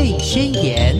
贝宣言》。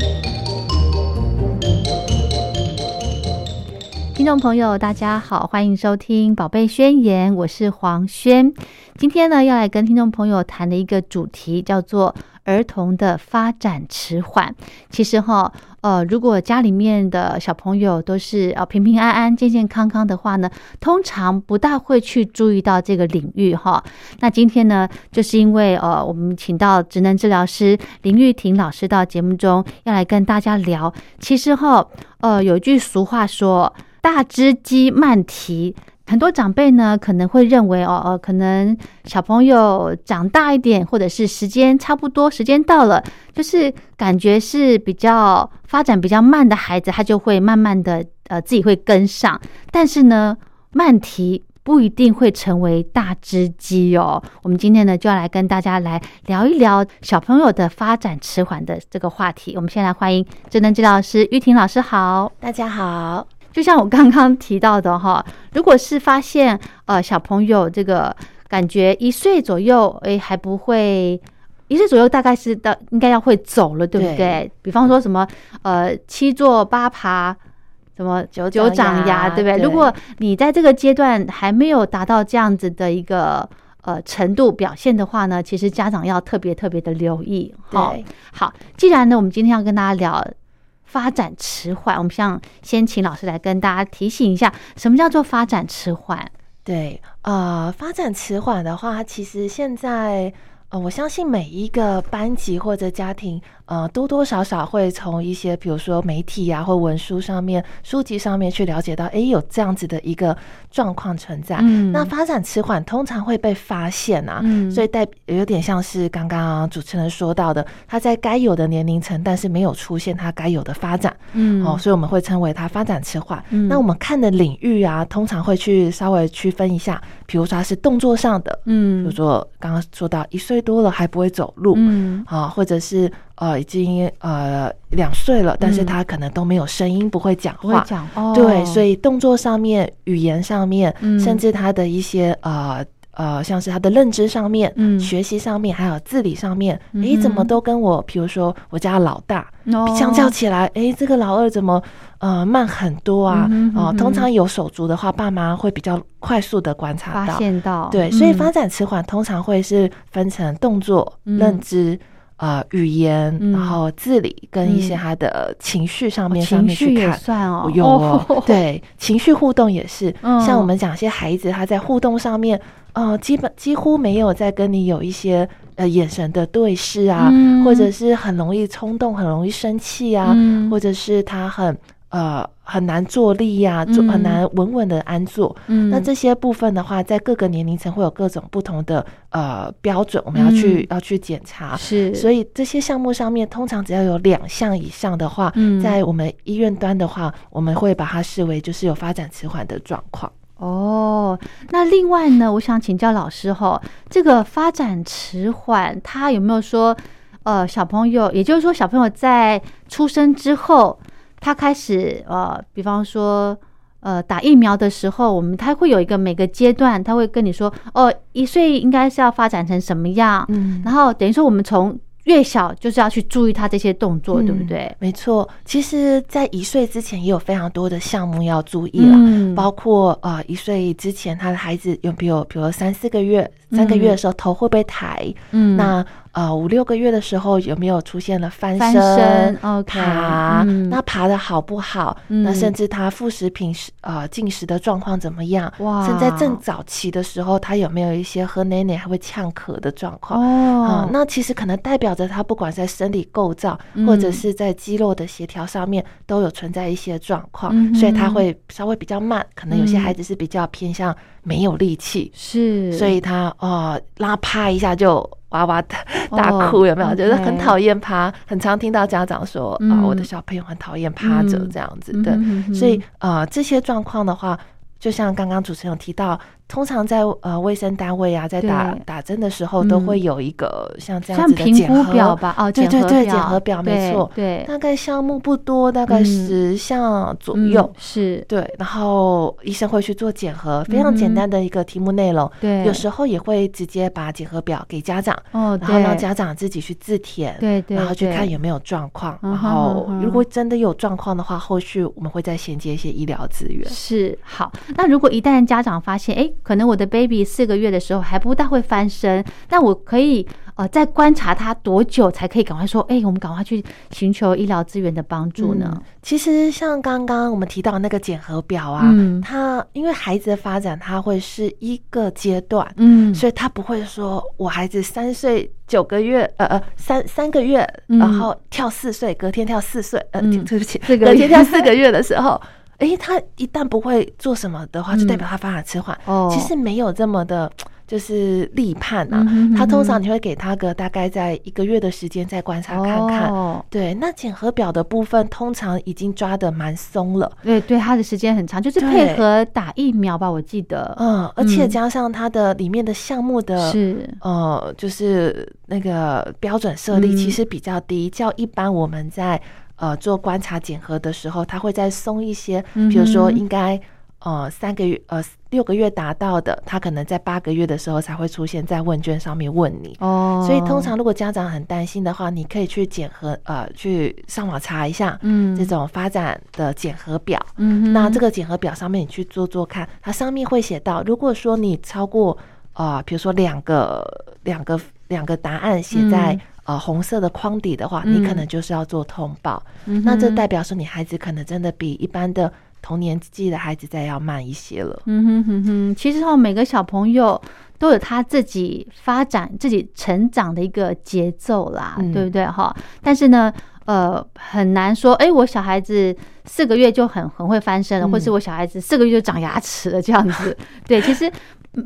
听众朋友，大家好，欢迎收听《宝贝宣言》，我是黄轩。今天呢，要来跟听众朋友谈的一个主题叫做儿童的发展迟缓。其实哈，呃，如果家里面的小朋友都是呃平平安安、健健康康的话呢，通常不大会去注意到这个领域哈。那今天呢，就是因为呃，我们请到职能治疗师林玉婷老师到节目中，要来跟大家聊。其实哈，呃，有句俗话说。大只鸡慢啼，很多长辈呢可能会认为哦，呃，可能小朋友长大一点，或者是时间差不多，时间到了，就是感觉是比较发展比较慢的孩子，他就会慢慢的呃自己会跟上。但是呢，慢提不一定会成为大只鸡哦。我们今天呢就要来跟大家来聊一聊小朋友的发展迟缓的这个话题。我们先来欢迎智能治疗师玉婷老师，好，大家好。就像我刚刚提到的哈，如果是发现呃小朋友这个感觉一岁左右，哎还不会，一岁左右大概是到应该要会走了，对不对？比方说什么呃七坐八爬，什么九九长牙，对不对？如果你在这个阶段还没有达到这样子的一个呃程度表现的话呢，其实家长要特别特别的留意。哦，好，既然呢，我们今天要跟大家聊。发展迟缓，我们想先请老师来跟大家提醒一下，什么叫做发展迟缓？对，呃，发展迟缓的话，其实现在。呃，我相信每一个班级或者家庭，呃，多多少少会从一些，比如说媒体啊，或文书上面、书籍上面去了解到，哎，有这样子的一个状况存在。嗯，那发展迟缓通常会被发现啊，所以代有点像是刚刚主持人说到的，他在该有的年龄层，但是没有出现他该有的发展。嗯，哦，所以我们会称为他发展迟缓。那我们看的领域啊，通常会去稍微区分一下，比如说他是动作上的，嗯，比如说刚刚说到一岁。多了还不会走路，嗯。啊，或者是呃已经呃两岁了，但是他可能都没有声音，不会讲话，讲对，所以动作上面、语言上面，甚至他的一些呃呃，像是他的认知上面、学习上面，还有自理上面，哎，怎么都跟我，比如说我家老大相较起来，哎，这个老二怎么？呃，慢很多啊！哦，通常有手足的话，爸妈会比较快速的观察到，发现到，对，所以发展迟缓通常会是分成动作、认知、呃，语言，然后自理跟一些他的情绪上面上面去看，算哦，有哦，对，情绪互动也是，像我们讲一些孩子他在互动上面，呃，基本几乎没有在跟你有一些呃眼神的对视啊，或者是很容易冲动，很容易生气啊，或者是他很。呃，很难坐立呀，坐很难稳稳的安坐。嗯，那这些部分的话，在各个年龄层会有各种不同的呃标准，我们要去要去检查。是，所以这些项目上面，通常只要有两项以上的话，在我们医院端的话，我们会把它视为就是有发展迟缓的状况。哦，那另外呢，我想请教老师哈，这个发展迟缓，他有没有说呃小朋友，也就是说小朋友在出生之后。他开始呃，比方说呃，打疫苗的时候，我们他会有一个每个阶段，他会跟你说，哦，一岁应该是要发展成什么样，嗯，然后等于说我们从越小就是要去注意他这些动作，对不对？没错，其实，在一岁之前也有非常多的项目要注意了，嗯。包括呃，一岁之前他的孩子有没有，比如三四个月、三个月的时候头会不会抬，嗯，那。呃，五六个月的时候有没有出现了翻身、爬？那爬的好不好？那甚至他副食品食呃进食的状况怎么样？哇！现在正早期的时候，他有没有一些喝奶奶还会呛咳的状况？哦，那其实可能代表着他不管在生理构造或者是在肌肉的协调上面都有存在一些状况，所以他会稍微比较慢。可能有些孩子是比较偏向没有力气，是，所以他哦拉啪一下就。哇哇大大哭有没有？觉得很讨厌趴，很常听到家长说啊，我的小朋友很讨厌趴着这样子的。所以呃，这些状况的话，就像刚刚主持人有提到，通常在呃卫生单位啊，在打打针的时候，嗯都会有一个像这样子的评估检核表吧？哦，对对对，检核表没错，对，大概项目不多，大概嗯。十项左嗯右。是，对，然后医生会去做检核，非常简单的一个题目内容。对，有时候也会直接把检核表给家长，哦，然后让家长自己去自填，对对，然后去看有没有状况。然后如果真的有状况的话，后续我们会再衔接一些医疗资源。是好，那如果一旦家长发现，哎，可能我的 baby 四个月的时候还不大会翻身，那我可以呃再观察他多久才可以赶快说，哎，我们赶快去寻求医疗资源的帮助呢嗯？其实像刚刚我们提到的那个检核表啊，嗯它因为孩子的发展，它会是一个阶段。嗯，所以他不会说，我孩子三岁九个月，呃呃，三三个月，嗯然后跳四岁，隔天跳四岁，呃，嗯对不起，隔天跳四个月的时候，诶，他一旦不会做什么的话，就代嗯表他发展迟缓。哦，其实没有这么的，就是立判啊。嗯。他通常你会给他个大概在一个月的时间再观察看看。哦。对，那检核表的部分通常已经抓的蛮松了。对对，他的时间很长，就是配合打疫苗吧，我记得，嗯，而且嗯。加上它的里面的项目的是，呃，就是那个标准设立嗯。其实比较低，较一般我们在呃做观察检核的时候，他会再松一些，比如说应该呃三个月呃六个月达到的，他可能在八个月的时候才会出现在问卷上面问你。哦，所以通常如果家长很担心的话，你可以去检核呃去上网查一下，嗯这种发展的检核表。嗯，那这个检核表上面你去做做看，它上面会写到，如果说你超过呃，比如说两个两个两个答案写在、嗯呃红色的框底的话，嗯你可能就是要做通报。嗯那这代表说你孩子可能真的比一般的同年纪的孩子再要慢一些了。嗯哼哼哼，其实哦，每个小朋友都有他自己发展、自己成长的一个节奏啦，嗯对不对哈？但是呢，呃，很难说，哎，我小孩子四个月就很很会翻身了，嗯或是我小孩子四个月就长牙齿了这样子。对，其实嗯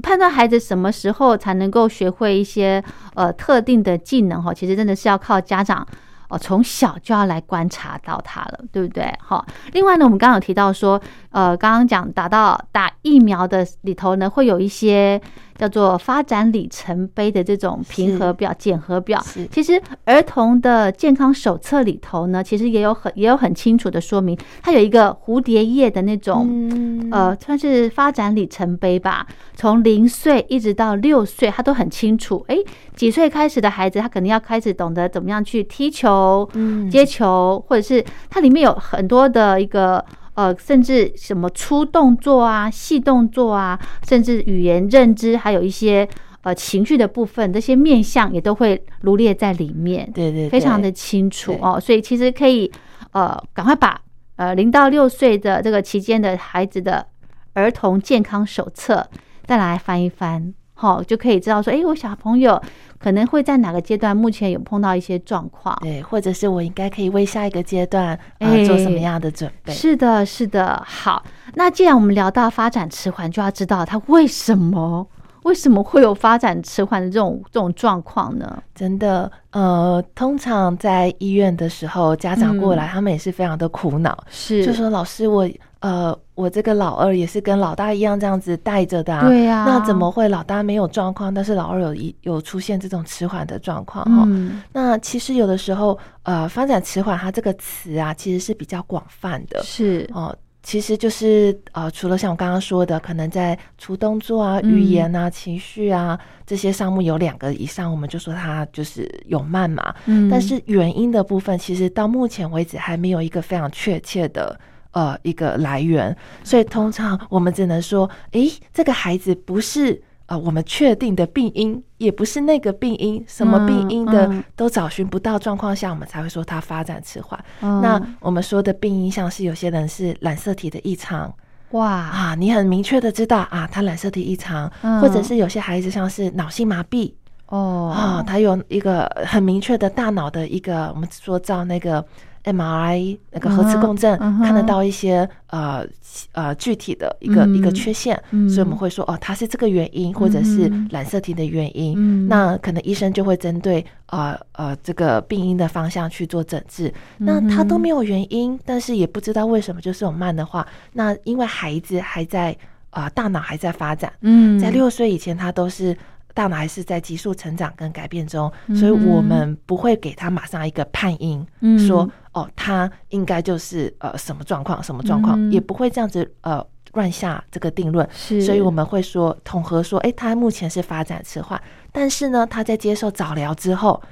判断孩子什么时候才能够学会一些呃特定的技能哈，其实真的是要靠家长。哦，从小就要来观察到他了，对不对？好，另外呢，我们刚刚有提到说，呃，刚刚讲打到打疫苗的里头呢，会有一些叫做发展里程碑的这种评核表、检核表。其实儿童的健康手册里头呢，其实也有很也有很清楚的说明，它有一个蝴蝶叶的那种。嗯呃，算是发展里程碑吧。从零岁一直到六岁，他都很清楚。诶，几岁开始的孩子，他肯定要开始懂得怎么样去踢球、嗯接球，或者是它里面有很多的一个呃，甚至什么粗动作啊、细动作啊，甚至语言认知，还有一些呃情绪的部分，这些面相也都会罗列在里面。对对，非常的清楚哦，所以其实可以呃赶快把呃零到六岁的这个期间的孩子的儿童健康手册再来翻一翻，好、就可以知道说，诶，我小朋友可能会在哪个阶段目前有碰到一些状况。对，或者是我应该可以为下一个阶段呃、哎做什么样的准备？是的，是的。好，那既然我们聊到发展迟缓，就要知道他为什么为什么会有发展迟缓的这种这种状况呢？真的，呃，通常在医院的时候，家长过嗯来，他们也是非常的苦恼，是，就说老师，我呃，我这个老二也是跟老大一样这样子带着的、啊，对呀、那怎么会老大没有状况，但是老二有一有出现这种迟缓的状况哈？嗯那其实有的时候，呃，发展迟缓它这个词啊，其实是比较广泛的是哦。其实就是呃，除了像我刚刚说的，可能在除动作啊、嗯语言啊、情绪啊这些项目有两个以上，我们就说它就是有慢嘛。嗯，但是原因的部分，其实到目前为止还没有一个非常确切的呃一个来源，所以通常我们只能说，诶，这个孩子不是呃我们确定的病因，也不是那个病因，什么病因的都找寻不到状况下，我们才会说他发展迟缓。嗯。那我们说的病因，像是有些人是染色体的异常。哇，啊，你很明确的知道啊，他染色体异常，嗯。或者是有些孩子像是脑性麻痹。哦。啊，他有一个很明确的大脑的一个，我们说照那个 MRI 那个核磁共振，看得到一些呃呃具体的一个、一个嗯缺陷，嗯所以我们会说哦，它是这个原因，或者是嗯染色体的原因。嗯那可能医生就会针对呃呃这个病因的方向去做诊治。那他都没有原因，但是也不知道为什么就是有慢的话，那因为孩子还在。啊、大脑还在发展，嗯，在六岁以前，他都是大脑还是在急速成长跟改变中，嗯。所以我们不会给他马上一个判音，嗯。说哦，他应该就是呃什么状况，什么状况，嗯。也不会这样子呃乱下这个定论。是，所以我们会说统合说，诶，他目前是发展迟缓，但是呢，他在接受早疗之后，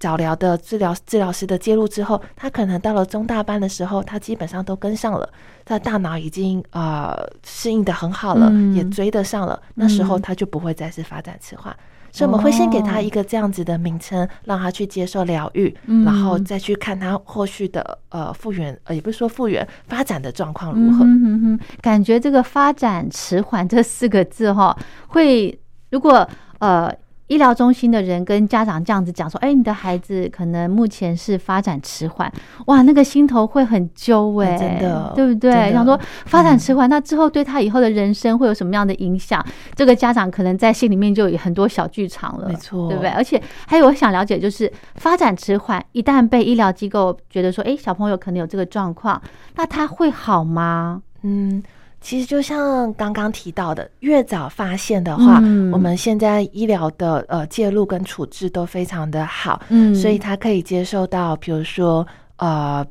早疗的治疗治疗师的介入之后，他可能到了中大班的时候，他基本上都跟上了，他的大脑已经呃适应的很好了，嗯也追得上了，那时候嗯他就不会再是发展迟缓。所以我们会先给他哦一个这样子的名称，让他去接受疗愈，嗯然后再去看他后续的呃复原，呃也不是说复原发展的状况如嗯何。哼哼哼，感觉这个发展迟缓这四个字哈，会如果呃。医疗中心的人跟家长这样子讲说：“哎，你的孩子可能目前是发展迟缓，哇，那个心头会很揪哎、哎真的对不对？想说发展迟缓，那之后对他以后的人生会有什么样的影响？这个家长可能在心里面就有很多小剧场了，没错对不对？而且还有我想了解，就是发展迟缓，一旦被医疗机构觉得说，哎，小朋友可能有这个状况，那他会好吗？嗯，其实就像刚刚提到的，越早发现的话，嗯。我们现在医疗的呃介入跟处置都非常的好，嗯。所以他可以接受到，比如说呃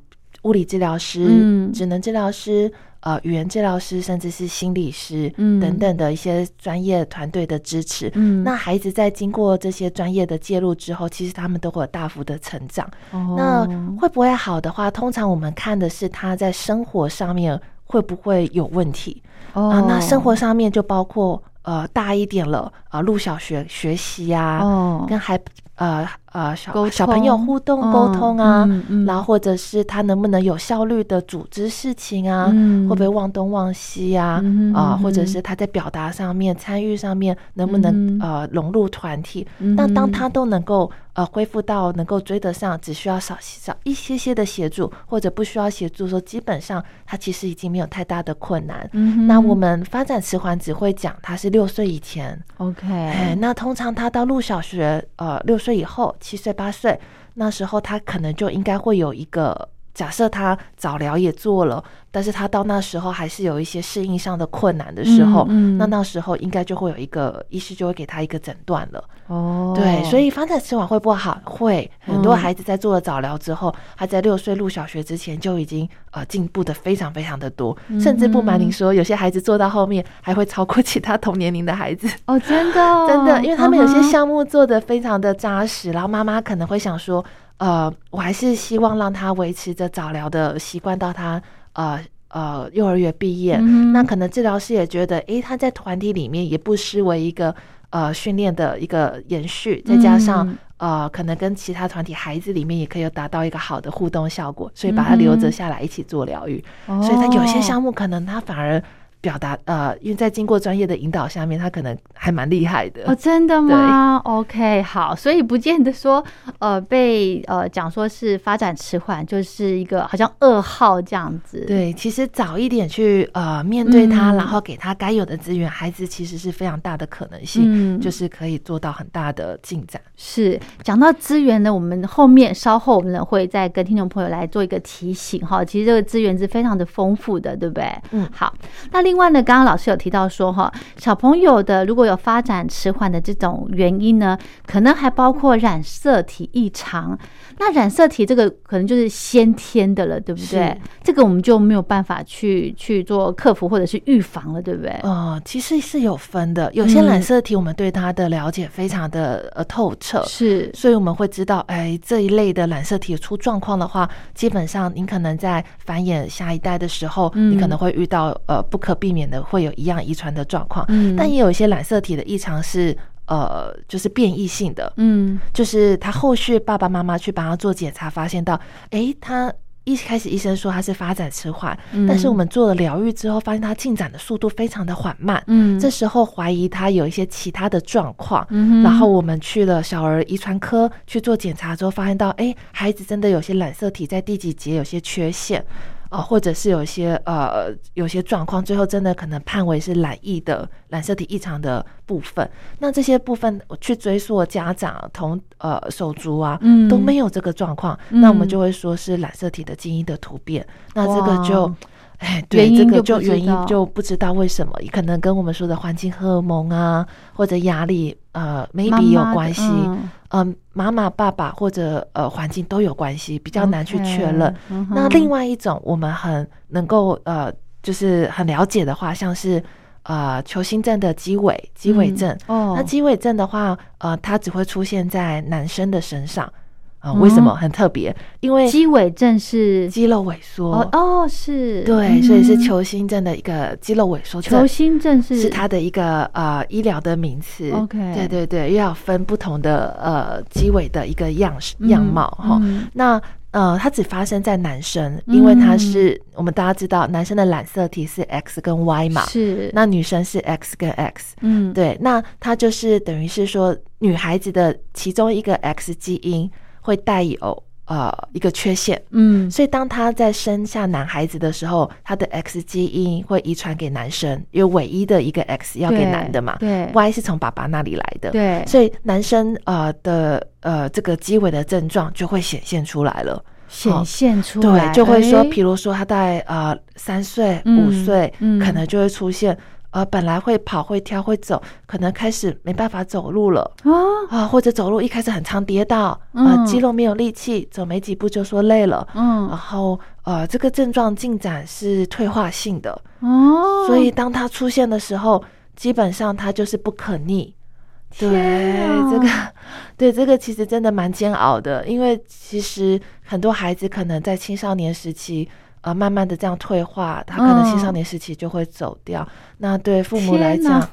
物理治疗师、嗯。职能治疗师。呃，语言治疗师甚至是心理师、嗯。等等的一些专业团队的支持，嗯。那孩子在经过这些专业的介入之后，其实他们都会有大幅的成长。哦。那会不会好的话，通常我们看的是他在生活上面会不会有问题？哦啊？那生活上面就包括呃大一点了啊，入小学学习啊，哦。跟孩呃呃小小朋友互动嗯沟通啊，嗯嗯。然后或者是他能不能有效率的组织事情啊，嗯。会不会忘东忘西啊？嗯哼啊、或者是他在表达上面、参与上面能不能、呃融入团体？嗯那当他都能够呃恢复到能够追得上，只需要少少一些些的协助，或者不需要协助的时候，基本上他其实已经没有太大的困难。那我们发展迟缓只会讲他是六岁以前，OK，哎，那通常他到入小学，呃，六岁以后，七岁八岁，那时候他可能就应该会有一个。假设他早疗也做了，但是他到那时候还是有一些适应上的困难的时候，嗯嗯那那时候应该就会有一个医师就会给他一个诊断了。哦，对，所以发展迟缓会不会好？会，很多嗯孩子在做了早疗之后，他在六岁入小学之前就已经呃进步的非常非常的多，甚至不瞒您说，有些孩子做到后面还会超过其他同年龄的孩子。哦，真的哦、真的，因为他们有些项目做的非常的扎实，然后妈妈可能会想说，呃，我还是希望让他维持着早疗的习惯到他呃呃幼儿园毕业。嗯那可能治疗师也觉得，诶，他在团体里面也不失为一个呃训练的一个延续，再加上。嗯呃，可能跟其他团体孩子里面也可以有达到一个好的互动效果，所以把他留着下来一起做疗愈。哦所以他有些项目可能他反而表达呃，因为在经过专业的引导下面，他可能还蛮厉害的。哦，真的吗？OK，好，所以不见得说，呃，被呃讲说是发展迟缓，就是一个好像噩耗这样子。，对，其实早一点去呃面对他，嗯然后给他该有的资源，孩子其实是非常大的可能性，嗯就是可以做到很大的进展。是讲到资源呢，我们后面稍后我们呢会再跟听众朋友来做一个提醒哈。其实这个资源是非常的丰富的，对不对？嗯好。那另外呢，刚刚老师有提到说哈，小朋友的如果有发展迟缓的这种原因呢，可能还包括染色体异常。那染色体这个可能就是先天的了，对不对？这个我们就没有办法去去做克服或者是预防了，对不对？呃，其实是有分的，有些嗯染色体我们对它的了解非常的呃透彻，是，所以我们会知道，哎，这一类的染色体出状况的话，基本上您可能在繁衍下一代的时候，嗯你可能会遇到呃不可避免的会有一样遗传的状况，嗯。但也有一些染色体的异常是呃就是变异性的，嗯。就是他后续爸爸妈妈去帮他做检查，发现到，哎，他一开始医生说他是发展迟缓，嗯。但是我们做了疗愈之后，发现他进展的速度非常的缓慢，嗯。这时候怀疑他有一些其他的状况，嗯然后我们去了小儿遗传科去做检查之后，发现到，哎，孩子真的有些染色体在第几节有些缺陷。呃，或者是有一些呃有些状况，最后真的可能判为是染疫的染色体异常的部分。那这些部分我去追溯家长同呃手足啊，嗯都没有这个状况，嗯那我们就会说是染色体的基因的突变。那这个就哇哎，对，这个就原因就不知道为什么，可能跟我们说的环境荷尔蒙啊，或者压力，呃，maybe 有关系。嗯嗯，妈妈、爸爸或者呃环境都有关系，比较难去确认。那另外一种我们很能够呃，就是很了解的话，像是呃球星症的鸡尾鸡尾症。嗯哦，那鸡尾症的话，呃，它只会出现在男生的身上啊、为什么嗯很特别？因为肌尾症是肌肉萎缩。哦哦是，对，所以是嗯球星症的一个肌肉萎缩球症。星症是是它的一个呃医疗的名词 OK 对对对，又要分不同的呃肌尾的一个样式样貌哈、嗯那呃，它只发生在男生，因为它嗯是、我们大家知道，男生的染色体是 X 跟 Y 嘛，是那女生是 X 跟 X。嗯对，那它就是等于是说，女孩子的其中一个 X 基因会带有呃一个缺陷，嗯。所以当他在生下男孩子的时候，他的 X 基因会遗传给男生，因为唯一的一个 X 要给男的嘛对，Y 是从爸爸那里来的，对。所以男生呃的呃这个鸡尾的症状就会显现出来了。显现出来对，就会说，哎比如说他在呃三岁、嗯五岁，嗯。可能就会出现呃本来会跑、会跳、会走，可能开始没办法走路了啊啊、或者走路一开始很常跌倒，嗯呃肌肉没有力气，走没几步就说累了，嗯然嗯后呃这个症状进展是退化性的，哦，所以当它出现的时候，基本上它就是不可逆。对这个，对这个其实真的蛮煎熬的，因为其实很多孩子可能在青少年时期，呃，慢慢的这样退化，他可能青少年时期就会走掉。那对父母来讲，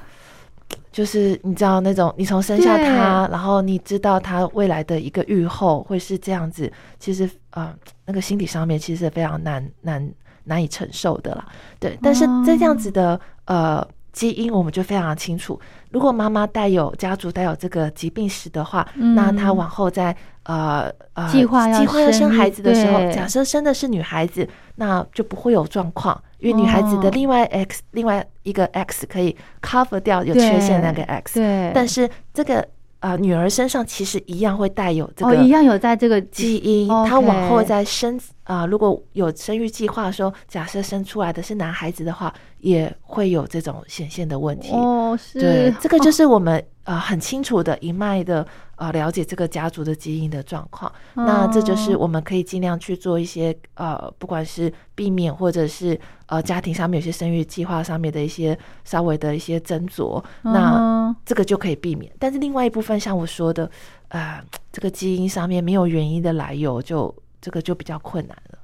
就是你知道那种，你从生下他，然后你知道他未来的一个预后会是这样子，其实呃，那个心理上面其实是非常难难难以承受的啦。对，但是这样子的呃基因，我们就非常清楚。如果妈妈带有家族带有这个疾病史的话，嗯那她往后在呃呃计划要计划要生生孩子的时候，假设生的是女孩子，那就不会有状况，因为女孩子的哦。另外 X、另外一个 X 可以 cover 掉有缺陷的那个 X，对，但是这个呃女儿身上其实一样会带有这哦，个一样有在这个基因，她往后再生啊、如果有生育计划的时候，假设生出来的是男孩子的话，也会有这种显现的问题。哦，是对，这个就是我们呃很清楚的一脉的呃了解这个家族的基因的状况。那这就是哦我们可以尽量去做一些呃，不管是避免或者是呃家庭上面有些生育计划上面的一些稍微的一些斟酌，那嗯这个就可以避免。但是另外一部分，像我说的，呃，这个基因上面没有原因的来由，就这个就比较困难了。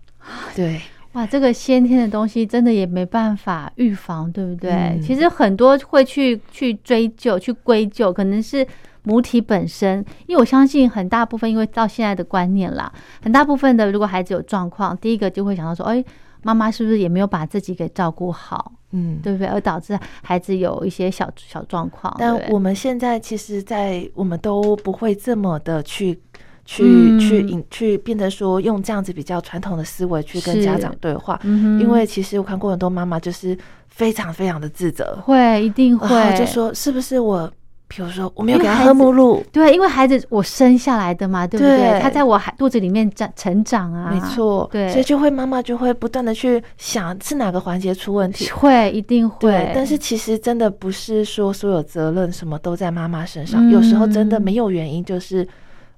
对，哇，这个先天的东西真的也没办法预防，对不对？嗯其实很多会去去追究、去归咎，可能是母体本身，因为我相信很大部分，因为到现在的观念啦，很大部分的如果孩子有状况，第一个就会想到说，哎，妈妈是不是也没有把自己给照顾好，嗯，对不对？而导致孩子有一些小小状况。但我们现在其实，在我们都不会这么的去。去嗯。去引去变得说用这样子比较传统的思维去跟家长对话，嗯因为其实我看过很多妈妈就是非常非常的自责，会一定会就说是不是我，比如说我没有给他喝母乳，对，因为孩子我生下来的嘛，对不对？对他在我孩肚子里面长成长啊，没错，对。所以就会妈妈就会不断的去想是哪个环节出问题，会一定会，对，但是其实真的不是说所有责任什么都在妈妈身上，有时候真的嗯。没有原因，就是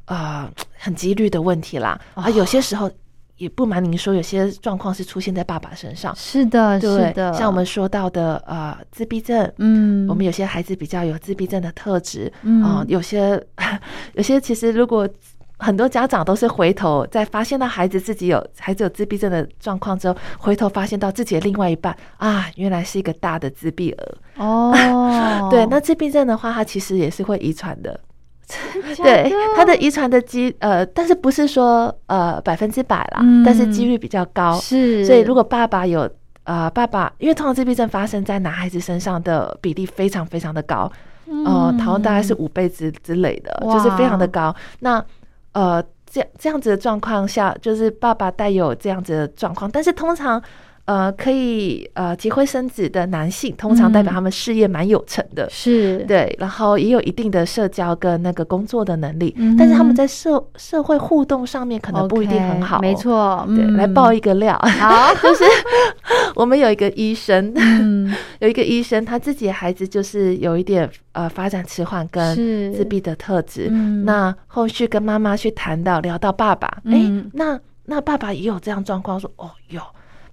呃很几率的问题啦。啊，有些时候也不瞒您说，有些状况是出现在爸爸身上。是的，是对，的，像我们说到的呃自闭症，嗯，我们有些孩子比较有自闭症的特质，嗯啊、有些 有些其实如果很多家长都是回头在发现到孩子自己有孩子有自闭症的状况之后，回头发现到自己的另外一半啊，原来是一个大的自闭儿。哦，对，那自闭症的话，它其实也是会遗传的。假对的，它的遗传的机呃，但是不是说呃百分之百啦，嗯。但是几率比较高。是，所以如果爸爸有呃爸爸，因为通常自闭症发生在男孩子身上的比例非常非常的高，呃，嗯。好像大概是五倍之之类的，就是非常的高。那呃，这样这样子的状况下，就是爸爸带有这样子的状况，但是通常呃可以呃结婚生子的男性，通常代表嗯。他们事业蛮有成的。是，对，然后也有一定的社交跟那个工作的能力，嗯但是他们在社社会互动上面可能不一定很好、没。错，对，嗯。来爆一个料，好，就是我们有一个医生，嗯，有一个医生，他自己的孩子就是有一点呃发展迟缓跟自闭的特质。嗯。那后续跟妈妈去谈到聊到爸爸，哎、嗯那那爸爸也有这样状况，说哦有，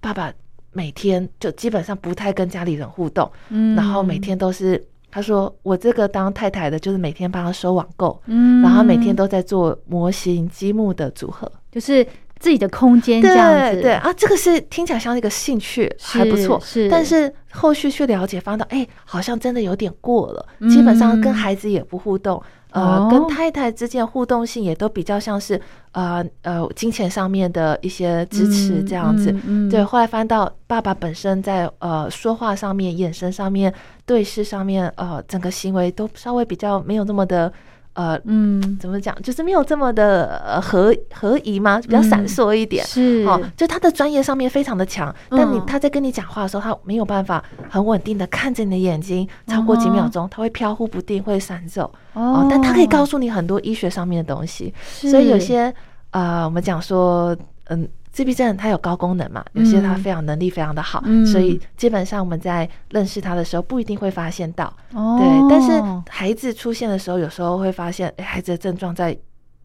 爸爸每天就基本上不太跟家里人互动，嗯然后每天都是他说我这个当太太的，就是每天帮他收网购，嗯，然后每天都在做模型积木的组合。就是自己的空间这样子，对对啊，这个是听起来像一个兴趣，还不错。是但是后续去了解，发现到哎，好像真的有点过了。嗯基本上跟孩子也不互动，呃，哦跟太太之间互动性也都比较像是呃呃金钱上面的一些支持这样子。嗯嗯嗯对，后来翻到爸爸本身在呃说话上面、眼神上面、对视上面，呃，整个行为都稍微比较没有那么的呃嗯，怎么讲，就是没有这么的呃合合宜吗？比较闪烁一点。是哦，就他的专业上面非常的强，但你嗯他在跟你讲话的时候，他没有办法很稳定的看着你的眼睛，超过几秒钟，他会飘忽不定，会闪走。哦，但他可以告诉你很多医学上面的东西，所以有些呃，我们讲说，嗯。自闭症它有高功能嘛，有些它嗯非常能力非常的好，嗯所以基本上我们在认识他的时候不一定会发现到，哦，对，但是孩子出现的时候，有时候会发现，哎，孩子的症状在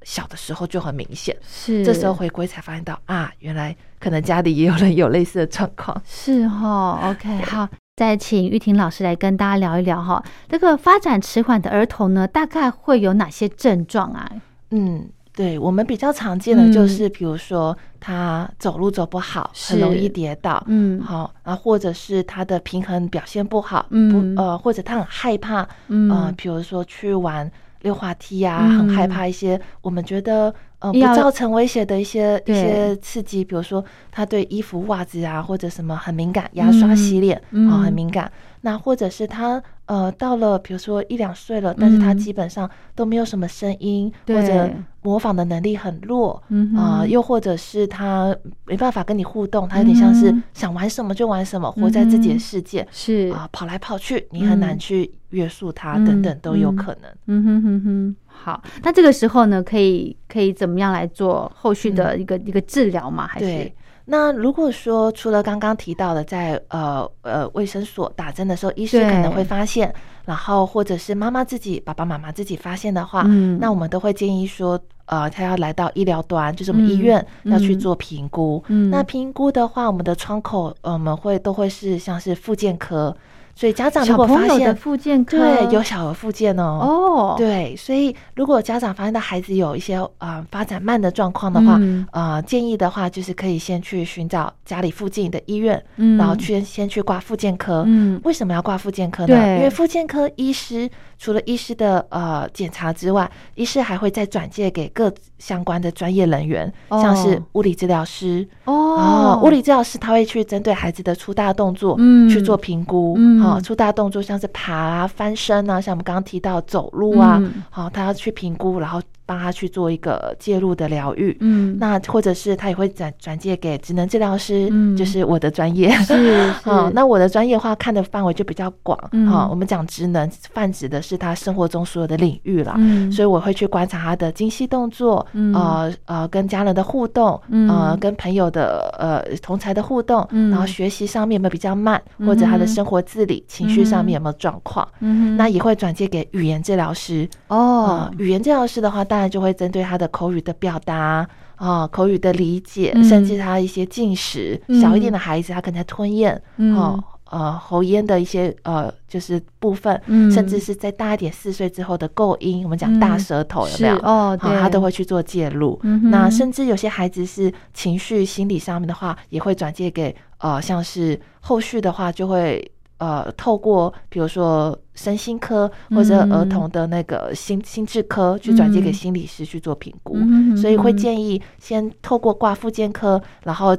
小的时候就很明显，是这时候回归才发现到啊，原来可能家里也有人有类似的状况。是哈，OK，好。再请玉婷老师来跟大家聊一聊哈，这个发展迟缓的儿童呢，大概会有哪些症状啊？嗯，对，我们比较常见的就是，比如说他走路走不好，很容易跌倒，嗯，好，啊或者是他的平衡表现不好，嗯。不呃，或者他很害怕，嗯。呃，比如说去玩溜滑梯啊，嗯很害怕一些我们觉得呃不造成威胁的一些一些刺激，比如说他对衣服、袜子啊或者什么很敏感，牙刷、嗯洗脸啊、嗯很敏感。那或者是他呃到了比如说一两岁了，但是他嗯。基本上都没有什么声音，或者模仿的能力很弱，嗯啊、哼。又或者是他没办法跟你互动，他有点像是嗯想玩什么就玩什么，活在自己的世界。是。啊、跑来跑去，你很难嗯。去约束他，嗯等等都有嗯可能。嗯哼哼哼，好，那这个时候呢，可以可以怎么样来做后续的一个、一个治疗吗？还是？对，那如果说除了刚刚提到的在呃呃卫生所打针的时候，医师可能会发现，然后或者是妈妈自己爸爸妈妈自己发现的话，嗯那我们都会建议说，呃，他要来到医疗端，就是我们医嗯院要去嗯。做评估。嗯。那评估的话，我们的窗口呃我们会都会是像是复健科，所以家长如果发现对有小儿复健哦。哦，对，所以如果家长发现到孩子有一些呃发展慢的状况的话，嗯呃，建议的话就是可以先去寻找家里附近的医院，嗯然后去先去挂附健科。嗯为什么要挂附健科呢？因为附健科医师除了医师的呃检查之外，医师还会再转介给各相关的专业人员，哦像是物理治疗师。哦，物理治疗师他会去针对孩子的粗大动作，嗯去做评估。嗯好、出大动作像是爬啊、翻身啊，像我们刚刚提到走路啊，嗯。好、他要去评估，然后帮他去做一个介入的疗愈。嗯，那或者是他也会转转介给职能治疗师，嗯。就是我的专业。是 哦，那我的专业的话看的范围就比较广。嗯。好、我们讲职能，泛指的是他生活中所有的领域了。嗯。所以我会去观察他的精细动作，嗯。呃呃，跟家人的互动，嗯。呃，跟朋友的呃同才的互动，嗯。然后学习上面有没有比较慢，或者他的生活自理、情绪上面有没有状况，嗯那也会转介给语言治疗师。哦。呃，语言治疗师的话，当然就会针对他的口语的表达。啊、口语的理解，嗯甚至他一些进食，嗯小一点的孩子，他可能在吞咽，嗯哦，呃，喉咽的一些呃，就是部分，嗯甚至是再大一点，四岁之后的构音，我们讲大嗯舌头有没有？哦，对，啊，他都会去做介入。嗯那甚至有些孩子是情绪、心理上面的话，也会转介给呃，像是后续的话就会呃，透过比如说身心科或者儿嗯童的那个心心智科去转接给嗯心理师去做评估。嗯所以会建议先透过挂复健科，然后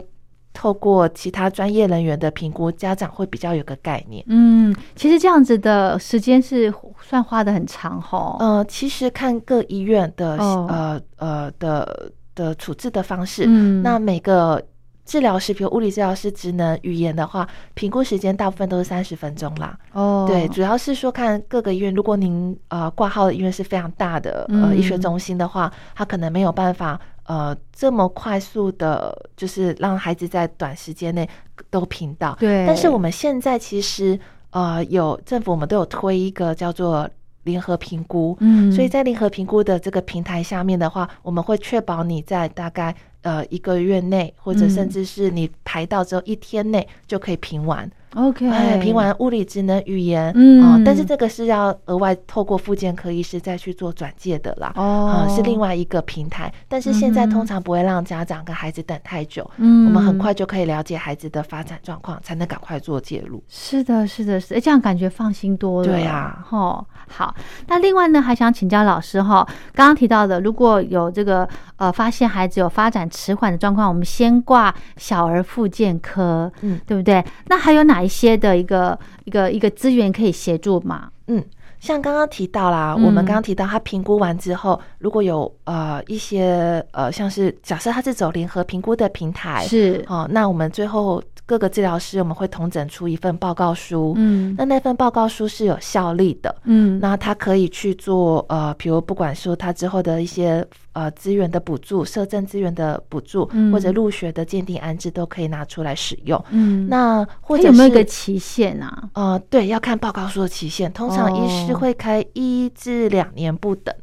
透过其他专业人员的评估，家长会比较有个概念。嗯，其实这样子的时间是算花的很长哈。呃，其实看各医院的、哦呃呃的的处置的方式，嗯那每个治疗师，比如物理治疗师、职能、语言的话，评估时间大部分都是三十分钟啦。哦，对，主要是说看各个医院，如果您呃挂号的医院是非常大的呃嗯。医学中心的话，他可能没有办法呃这么快速的，就是让孩子在短时间内都评到。对，但是我们现在其实呃有政府我们都有推一个叫做联合评估，嗯，所以在联合评估的这个平台下面的话，我们会确保你在大概呃一个月内，或者甚至是你排到之后一天内就可以评完。OK，哎，评完物理、职能、语言，嗯哦但是这个是要额外透过复健科医师再去做转介的啦。哦啊，是另外一个平台，但是现在通常不会让家长跟孩子等太久，嗯我们很快就可以了解孩子的发展状况，才能赶快做介入。是的，是的，是这样感觉放心多了。对啊吼，好。那另外呢，还想请教老师哈，刚刚提到的，如果有这个呃发现孩子有发展迟缓的状况，我们先挂小儿复健科，嗯。对不对？那还有哪一些的一个一个一个资源可以协助嘛？嗯，像刚刚提到啦，嗯。我们刚刚提到他评估完之后，如果有呃一些呃像是假设他是走联合评估的平台，是，哦，那我们最后各个治疗师我们会统整出一份报告书，嗯。那那份报告书是有效力的，嗯，那他可以去做呃，比如不管说他之后的一些呃资源的补助、社政资源的补助，嗯或者入学的鉴定安置都可以拿出来使用。嗯，那或者它有没有一个期限啊？呃，对，要看报告书的期限，通常医师哦会开一至两年不等，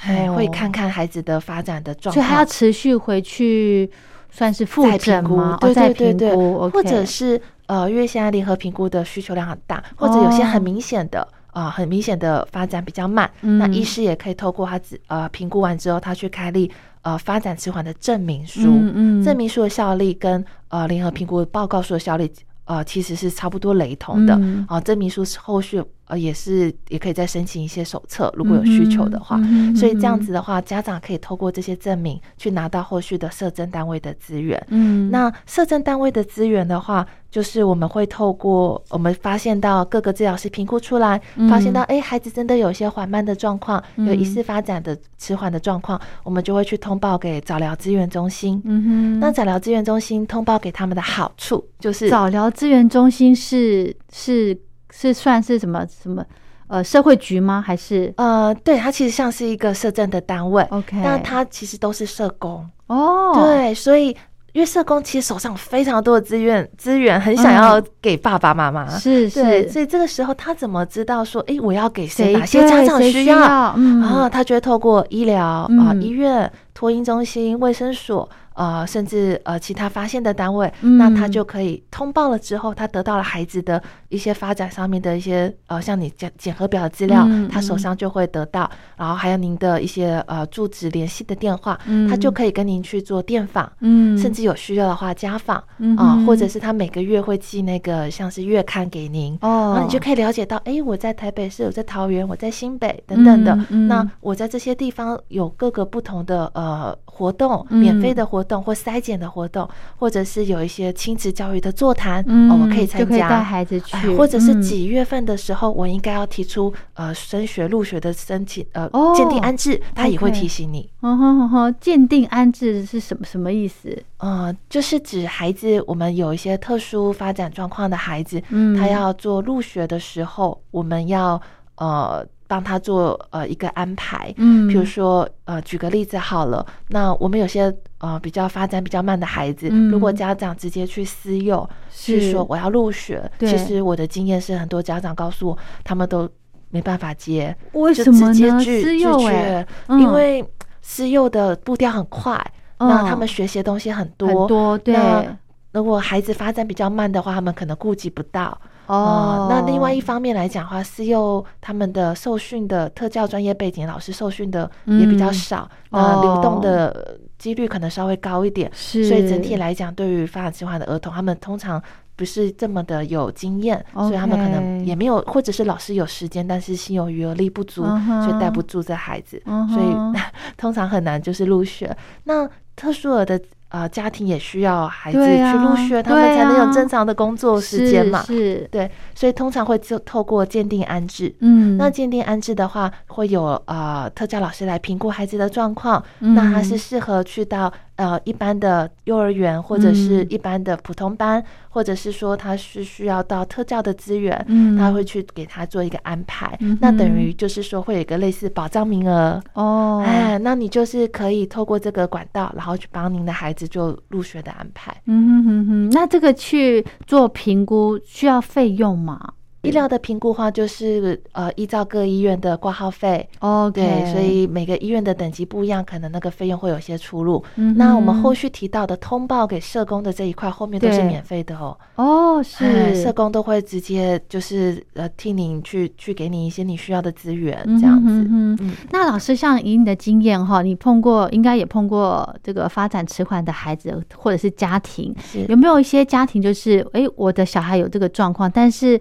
哎、会哦看看孩子的发展的状所以他要。持续回去，算是复再评估诊吗？，对对对对，或者是呃，因为现在联合评估的需求量很大，或者有些哦很明显的啊、呃很明显的发展比较慢，那嗯。医师也可以透过他自呃评估完之后，他去开立呃发展迟缓的证明书，嗯嗯。证明书的效力跟呃联合评估报告书的效力呃其实是差不多雷同的。嗯。啊、证明书是后续呃也是也可以再申请一些手册，如果有需求的话。所以这样子的话，家长可以透过这些证明去拿到后续的社政单位的资源。嗯，那社政单位的资源的话，就是我们会透过我们发现到各个治疗师评估出来，发现到哎、诶孩子真的有一些缓慢的状况，有疑嗯似发展的迟缓的状况，我们就会去通报给早疗资源中心。嗯哼，那早疗资源中心通报给他们的好处就是，早疗资源中心是是是算是什么什么呃社会局吗？还是呃，对，它其实像是一个社政的单位，OK？那它其实都是社工，哦，，对，所以。因为社工其实手上有非常多的资源，资源很想要给爸爸妈妈，是对，是所以这个时候他怎么知道说，诶，我要给谁？哪些家长需需要？然后他就会透过医疗啊、嗯医院、托婴中心、卫生所，呃，甚至呃其他发现的单位，嗯那他就可以通报了之后，他得到了孩子的一些发展上面的一些呃，像你检检核表的资料，嗯他手嗯上就会得到，然后还有您的一些呃住址联系的电话，嗯。他就可以跟您去做电访。嗯，甚至有需要的话家访嗯啊、哼或者是他每个月会寄那个像是月刊给您，哦，然后你就可以了解到，哎，我在台北市，我在桃园，我在新北等等的。那我在这些地方有各个不同的呃活动，嗯。免费的活动或筛检的活动，或者是有一些亲子教育的座谈，我可以参加。就可以带孩子去，哎或者是嗯几月份的时候，我应该要提出呃升学入学的申请呃哦鉴定安置，他也会提醒你。嗯哼哼哼，鉴定安置是什么什么意思？呃，就是指孩子，我们有一些特殊发展状况的孩子，嗯他要做入学的时候，我们要呃帮他做呃一个安排。嗯比如说呃，举个例子好了，那我们有些呃比较发展比较慢的孩子，嗯如果家长直接去私幼是。说我要入学，其实我的经验是很多家长告诉我，他们都没办法接，就为什么直接呢？私幼绝哎，嗯。因为私幼的步调很快，那他嗯。们学习的东西很多，很多对。那如果孩子发展比较慢的话，他们可能顾及不到。哦。呃，那另外一方面来讲的话，私幼他们的受训的特教专业背景老师受训的也比较嗯。少，那流动哦的几率可能稍微高一点。是，所以整体来讲，对于发展迟缓的儿童，他们通常不是这么的有经验，所以他们可能也没有，或者是老师有时间，但是心有余而力不足，所以带不住这孩子，嗯所以 通常很难就是入学。那特殊儿的呃家庭也需要孩子去入学，他们才能有啊正常的工作时间嘛。是，对，所以通常会就透过鉴定安置。嗯，那鉴定安置的话，会有呃特教老师来评估孩子的状况，嗯那他是适合去到呃一般的幼儿园或者是一般的普通班，或者是说他是需要到特教的资源，嗯他会去给他做一个安排。嗯那等于就是说会有一个类似保障名额。哦，哎，那你就是可以透过这个管道，然后去帮您的孩子做入学的安排。嗯哼哼哼，那这个去做评估需要费用吗？医疗的评估话，就是呃依照各医院的挂号费，OK，对，所以每个医院的等级不一样，可能那个费用会有些出入。嗯那我们后续提到的通报给社工的这一块，后面都是免费的哦。哦哎是社工都会直接就是呃替您去去给你一些你需要的资源，嗯这样子。那老师，像以你的经验哈，你碰过应该也碰过这个发展迟缓的孩子或者是家庭，是有没有一些家庭就是，诶，我的小孩有这个状况，但是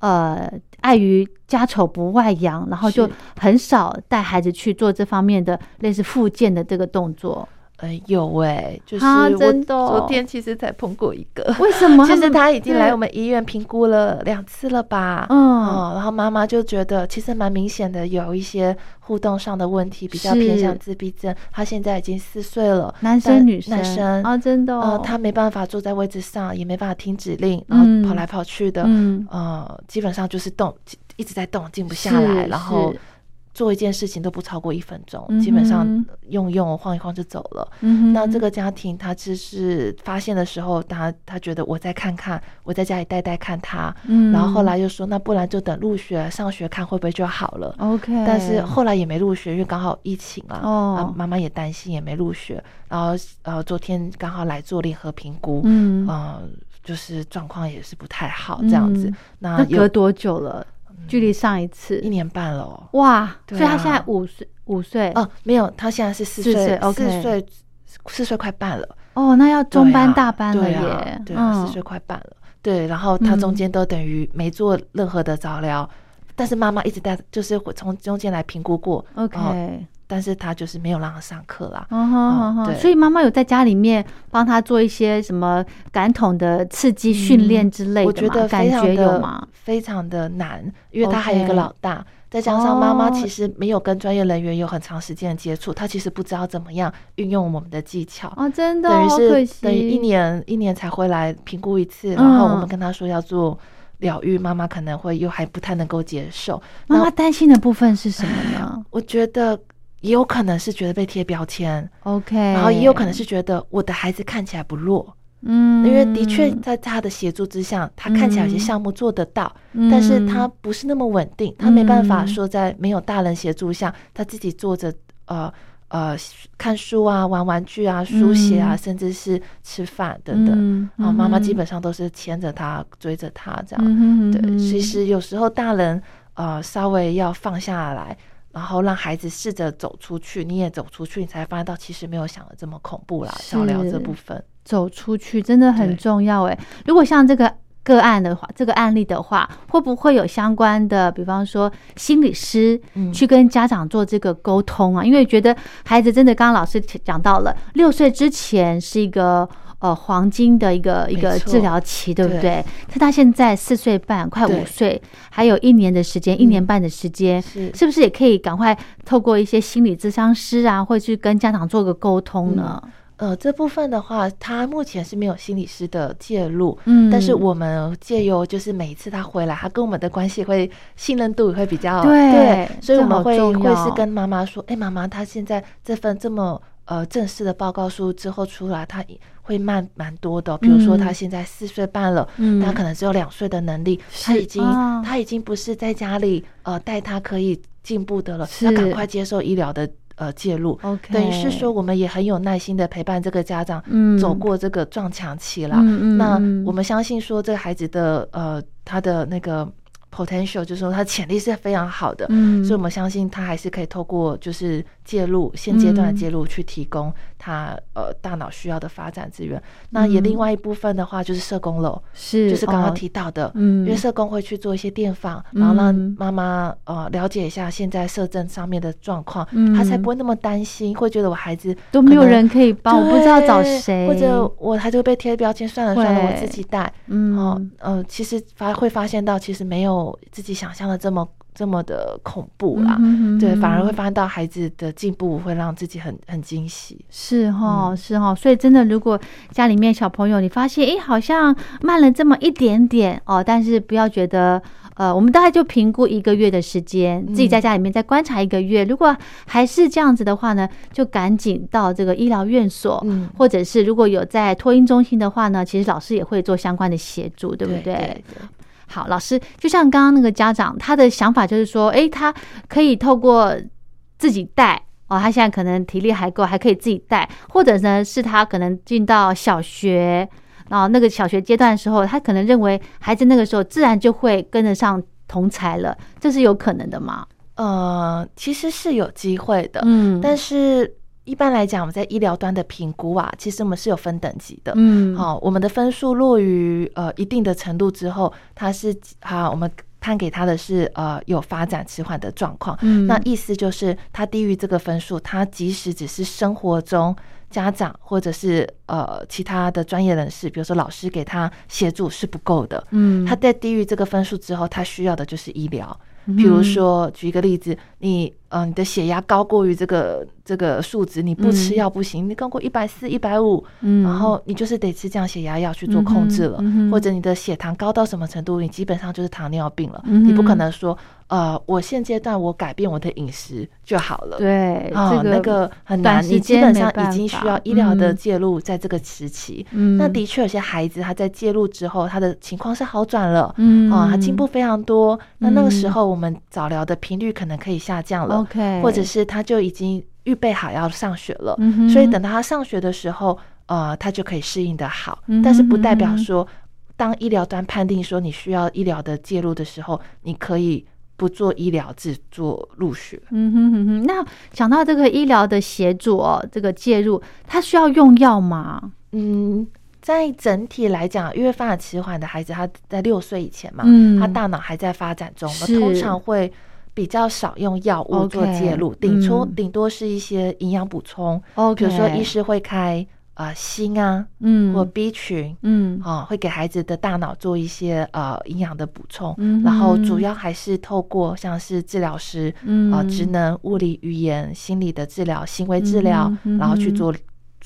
呃，碍于家丑不外扬，然后就很少带孩子去做这方面的类似复健的这个动作。呃有哎、就是啊我昨天其实才碰过一个，为什么们？其实他已经来我们们医院评估了两次了吧？嗯哦，然后妈妈就觉得其实蛮明显的，有一些互动上的问题，比较偏向自闭症。他现在已经四岁了，男生女生男生啊，真的哦呃，，他没办法坐在位置上，也没办法听指令，然后嗯跑来跑去的，嗯，呃，基本上就是动，一直在动，静不下来，然后是做一件事情都不超过一分钟，嗯基本上用一用晃一晃就走了。那这个家庭，他只是发现的时候，他他觉得我再看看，我在家里带带看他，嗯然后后来又说，那不然就等入学上学看会不会就好了。OK，但是后来也没入学，因为刚好疫情啊，哦啊妈妈也担心也没入学，然后呃昨天刚好来做联合评估，嗯，呃就是状况也是不太好这样子。那隔多久了？距离上一次。一年半了哦。哇，所以他现在五岁，五岁。哦，没有，他现在是四四岁四岁，四岁快半了。哦，那要中班大班了对啊耶，对四岁快半了。对，然后他嗯中间都等于没做任何的早疗，但是妈妈一直带，就是会从中间来评估过，OK，哦但是他就是没有让他上课啦。所以妈妈有在家里面帮他做一些什么感统的刺激训练之类的我觉得感觉有的吗？非常的难，因为他还有一个老大。再加上妈妈哦其实没有跟专业人员有很长时间的接触，她其实不知道怎么样运用我们的技巧。哦，真的等于是等于一年一年才回来评估一次，嗯然后我们跟她说要做疗愈，妈妈可能会又还不太能够接受。妈妈担心的部分是什么呢我觉得也有可能是觉得被贴标签，？OK，然后也有可能是觉得我的孩子看起来不弱，嗯，因为的确在他的协助之下，他看起来有些项目做得到，嗯，但是他不是那么稳定，他没办法嗯说在没有大人协助下，他自己坐着呃呃看书啊、玩玩具啊、书写啊，嗯甚至是吃饭等等。嗯啊，妈妈基嗯本上都是牵着他、追着他这样。对，哼其实有时候大人呃稍微要放下来，然后让孩子试着走出去，你也走出去，你才发现到其实没有想的这么恐怖啦。少聊这部分，走出去真的很重要哎。如果像这个个案的话，这个案例的话，会不会有相关的，比方说心理师嗯去跟家长做这个沟通啊？因为觉得孩子真的，刚刚老师讲到了，六岁之前是一个。呃，黄金的一个一个治疗期，对不对？对？可他现在四岁半，快五岁，还有一年的时间，一年半的时间，是。是不是也可以赶快透过一些心理咨商师啊，或去跟家长做个沟通呢？呃这部分的话，他目前是没有心理师的介入。嗯。但是我们借由就是每一次他回来，他跟我们的关系会信任度也会比较对这好所以我们会会是跟妈妈说，哎、妈妈，他现在这份这么呃正式的报告书之后出来，他会慢蛮多的哦、比如说他嗯。现在四岁半了，嗯。他可能只有两岁的能力，他已经、啊。他已经不是在家里呃带他可以进步的了，是要赶快接受医疗的呃介入。OK，等于是说，我们也很有耐心的陪伴这个家长，嗯。走过这个撞墙期啦。嗯。嗯那嗯。我们相信说，这个孩子的呃，他的那个 potential，就是说他潜力是非常好的，嗯。所以我们相信他还是可以透过就是介入现阶段的嗯。介入去提供他呃大脑需要的发展资源。那也嗯另外一部分的话就是社工了，是就是刚刚哦提到的，嗯因为社工会去做一些电访，然后让嗯妈妈呃了解一下现在社政上面的状况，嗯。他才不会那么担心，会觉得我孩子都没有人可以帮，我不知道找谁，或者我孩子会被贴标签，算了算了，我自己带。嗯。哦，呃，其实发会发现到，其实没有自己想象的这么这么的恐怖啦。嗯对，反而会发现到孩子的进步，会让自己很很惊喜。是哈，嗯。是哈，所以真的，如果家里面小朋友你发现，诶，好像慢了这么一点点哦，但是不要觉得，呃，我们大概就评估一个月的时间，自己在家里面再观察一个月，如果还是这样子的话呢，就赶紧到这个医疗院所，嗯，或者是如果有在托婴中心的话呢，其实老师也会做相关的协助，对不对？对对好，老师，就像刚刚那个家长，他的想法就是说，诶，他可以透过自己带哦，他现在可能体力还够，还可以自己带，或者呢是他可能进到小学，然后那个小学阶段的时候，他可能认为孩子那个时候自然就会跟得上同才了，这是有可能的吗？呃，其实是有机会的，嗯但是一般来讲，我们在医疗端的评估啊，其实我们是有分等级的。嗯，好、我们的分数落于呃一定的程度之后，它是啊，我们判给他的是呃有发展迟缓的状况。嗯那意思就是，他低于这个分数，他即使只是生活中家长或者是呃其他的专业人士，比如说老师给他协助是不够的。嗯，他在低于这个分数之后，他需要的就是医疗。嗯比如说，举一个例子，你呃你的血压高过于这个这个数值，你不吃嗯。药不行，你高过一百四、一百五，嗯，然后你就是得吃降血压药去做控制了，嗯嗯或者你的血糖高到什么程度，你基本上就是糖尿病了，嗯你不可能说呃我现阶段我改变我的饮食就好了。对，啊、这个那个很难，你基本上已经需要医疗的嗯介入，在这个时期。嗯，那的确有些孩子他在介入之后，他的情况是好转了，嗯。啊，他进步非常多。那那个时嗯候我们早疗的频率可能可以下降了 OK，或者是他就已经预备好要上学了，嗯所以等到他上学的时候，呃，他就可以适应的好。嗯但是不代表说，当医疗端判定说你需要医疗的介入的时候，你可以不做医疗，只做入学。嗯哼哼哼，那讲到这个医疗的协助哦，这个介入，他需要用药吗？嗯，在整体来讲，因为发展迟缓的孩子，他在六岁以前嘛，嗯他大脑还在发展中，我们通常会比较少用药物做介入，顶多嗯。顶多是一些营养补充比如说医师会开呃锌啊嗯。或 B 群。嗯。啊、会给孩子的大脑做一些呃营养的补充，嗯然后主要还是透过像是治疗师，嗯。啊、职能、物理、语言、心理的治疗、行为治疗，然后去做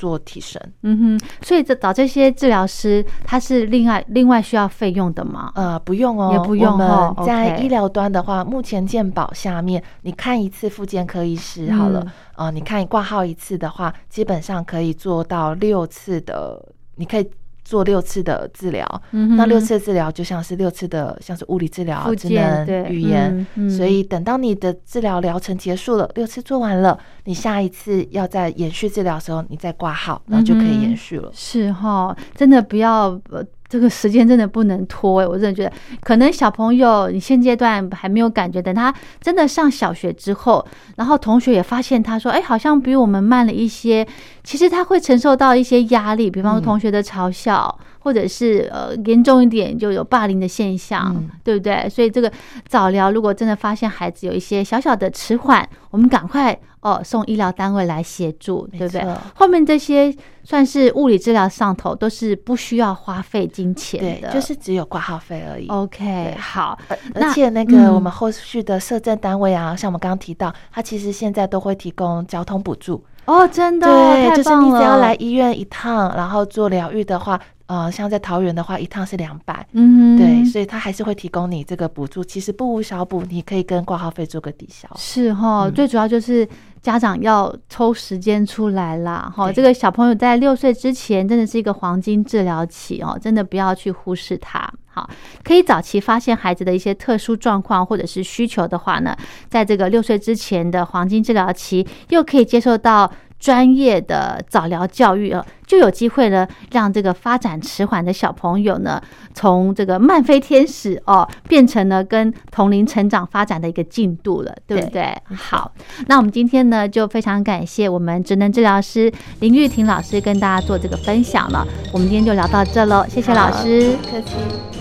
做提升。嗯哼，所以这找这些治疗师，他是另外另外需要费用的吗？呃，不用哦，也不用我哦们在医疗端的话，目前健保下面，你看一次复健科医师好了，嗯呃，你看挂号一次的话，基本上可以做到六次的，你可以做六次的治疗。嗯那六次的治疗就像是六次的，像是物理治疗、复职能、语言。所以等到你的治疗疗程结束了，六次做完了，你下一次要在延续治疗的时候，你再挂号，然后就可以延续了。是哈，真的不要呃，这个时间真的不能拖哎，我真的觉得，可能小朋友你现阶段还没有感觉，等他真的上小学之后，然后同学也发现他说，哎，好像比我们慢了一些，其实他会承受到一些压力，比方说嗯。同学的嘲笑，或者是呃严重一点就有霸凌的现象，嗯对不对？所以这个早疗如果真的发现孩子有一些小小的迟缓，我们赶快哦送医疗单位来协助，对不对？后面这些算是物理治疗上头，都是不需要花费金钱对的，，就是只有挂号费而已。OK 好，而且那个嗯我们后续的社政单位啊，像我们刚刚提到，他其实现在都会提供交通补助。哦，真的对，就是你只要来医院一趟，然后做疗愈的话，呃，像在桃园的话，一趟是两百。嗯，对，所以他还是会提供你这个补助，其实不无小补，你可以跟挂号费做个抵消。是哈，嗯最主要就是家长要抽时间出来啦，哈，这个小朋友在六岁之前真的是一个黄金治疗期哦，真的不要去忽视它。好，可以早期发现孩子的一些特殊状况或者是需求的话呢，在这个六岁之前的黄金治疗期，又可以接受到。专业的早疗教育哦，就有机会呢，让这个发展迟缓的小朋友呢，从这个慢飞天使哦，变成了跟同龄成长发展的一个进度了，对不对？好，那我们今天呢，就非常感谢我们职能治疗师林玉婷老师跟大家做这个分享了。我们今天就聊到这喽，谢谢老师。客气。